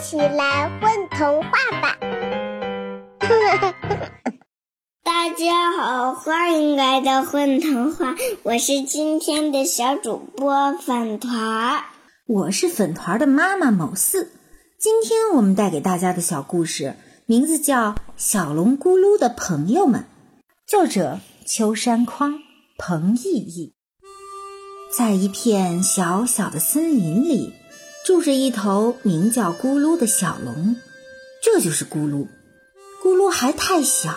起来混童话吧！大家好，欢迎来到混童话，我是今天的小主播粉团，我是粉团的妈妈某四。今天我们带给大家的小故事名字叫《小龙咕噜的朋友们》，作者秋山匡、彭毅毅。在一片小小的森林里。住着一头名叫咕噜的小龙，这就是咕噜。咕噜还太小，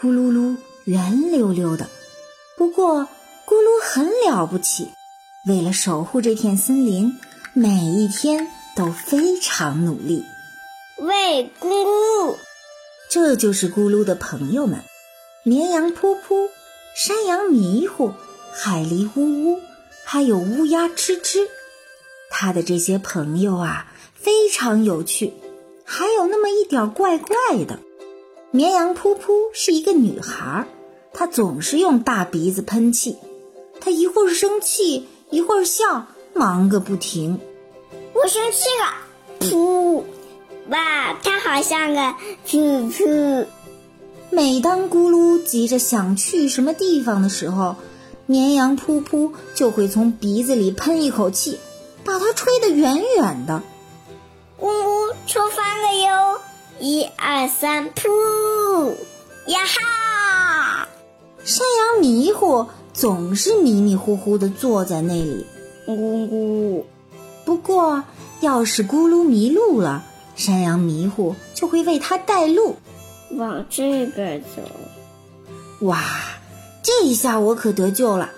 咕噜噜圆溜溜的。不过，咕噜很了不起，为了守护这片森林，每一天都非常努力。喂，咕噜！这就是咕噜的朋友们：绵羊噗噗，山羊迷糊，海狸呜呜，还有乌鸦吱吱。他的这些朋友啊，非常有趣，还有那么一点怪怪的。绵羊噗噗是一个女孩，她总是用大鼻子喷气，她一会儿生气，一会儿笑，忙个不停。我生气了，噗！哇，她好像个噗噗。每当咕噜急着想去什么地方的时候，绵羊噗噗就会从鼻子里喷一口气。把它吹得远远的，呜呜，出发了哟！一二三，噗！呀哈！山羊迷糊总是迷迷糊糊地坐在那里，呜呜。不过，要是咕噜迷路了，山羊迷糊就会为他带路，往这边走。哇，这一下我可得救了！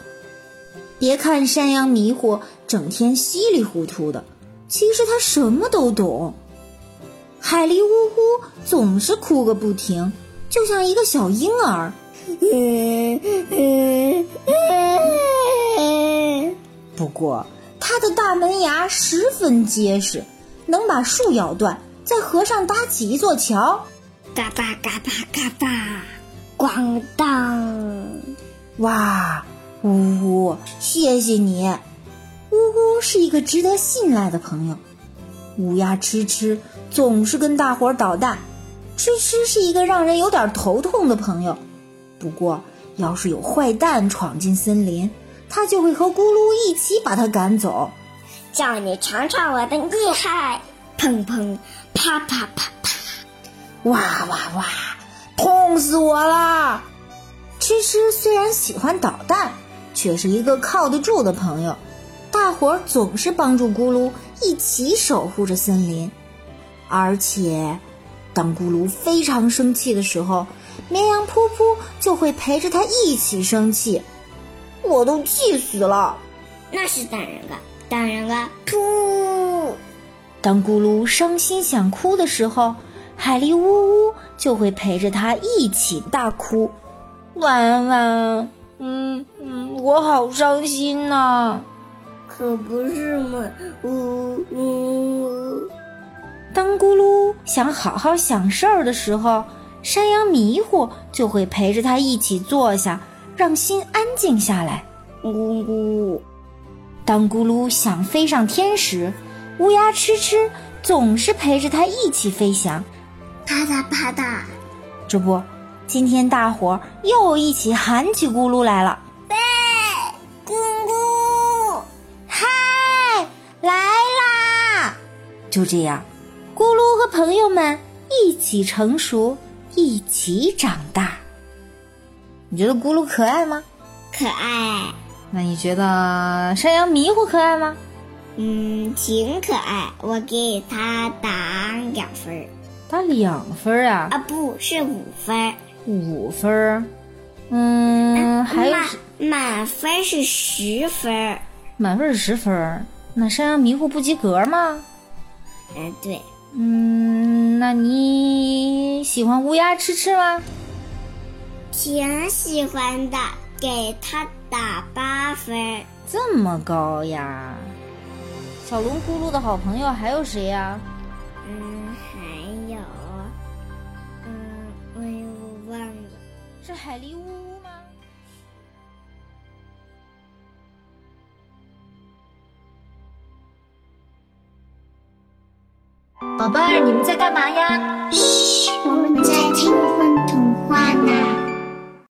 别看山羊迷糊。整天稀里糊涂的，其实他什么都懂。海狸呜呼总是哭个不停，就像一个小婴儿。不过他的大门牙十分结实，能把树咬断，在河上搭起一座桥。嘎巴嘎巴嘎巴，咣当！哇，呜呜，谢谢你。呜呜是一个值得信赖的朋友，乌鸦吃吃总是跟大伙儿捣蛋，吃吃是一个让人有点头痛的朋友。不过要是有坏蛋闯进森林，他就会和咕噜一起把他赶走。叫你尝尝我的厉害！砰砰，啪啪啪啪，哇哇哇，痛死我了！吃吃虽然喜欢捣蛋，却是一个靠得住的朋友。大伙儿总是帮助咕噜一起守护着森林，而且，当咕噜非常生气的时候，绵羊噗噗就会陪着他一起生气。我都气死了！那是当然的，当然的，噗！当咕噜伤心想哭的时候，海狸呜呜就会陪着他一起大哭。晚安，嗯嗯，我好伤心呐。可不是嘛，呜呜！当咕噜想好好想事儿的时候，山羊迷糊就会陪着他一起坐下，让心安静下来。咕咕！当咕噜想飞上天时，乌鸦吃吃总是陪着他一起飞翔。啪嗒啪嗒！这不，今天大伙儿又一起喊起咕噜来了。就这样，咕噜和朋友们一起成熟，一起长大。你觉得咕噜可爱吗？可爱。那你觉得山羊迷糊可爱吗？嗯，挺可爱。我给他打两分。打两分啊？啊，不是五分。五分。嗯，还有满分是十分。满分是十分。那山羊迷糊不及格吗？嗯，对，嗯，那你喜欢乌鸦吃吃吗？挺喜欢的，给他打八分，这么高呀！小龙咕噜的好朋友还有谁呀？嗯，还有，嗯，我又忘了，是海狸乌。宝贝儿你们在干嘛呀？嘘我们在听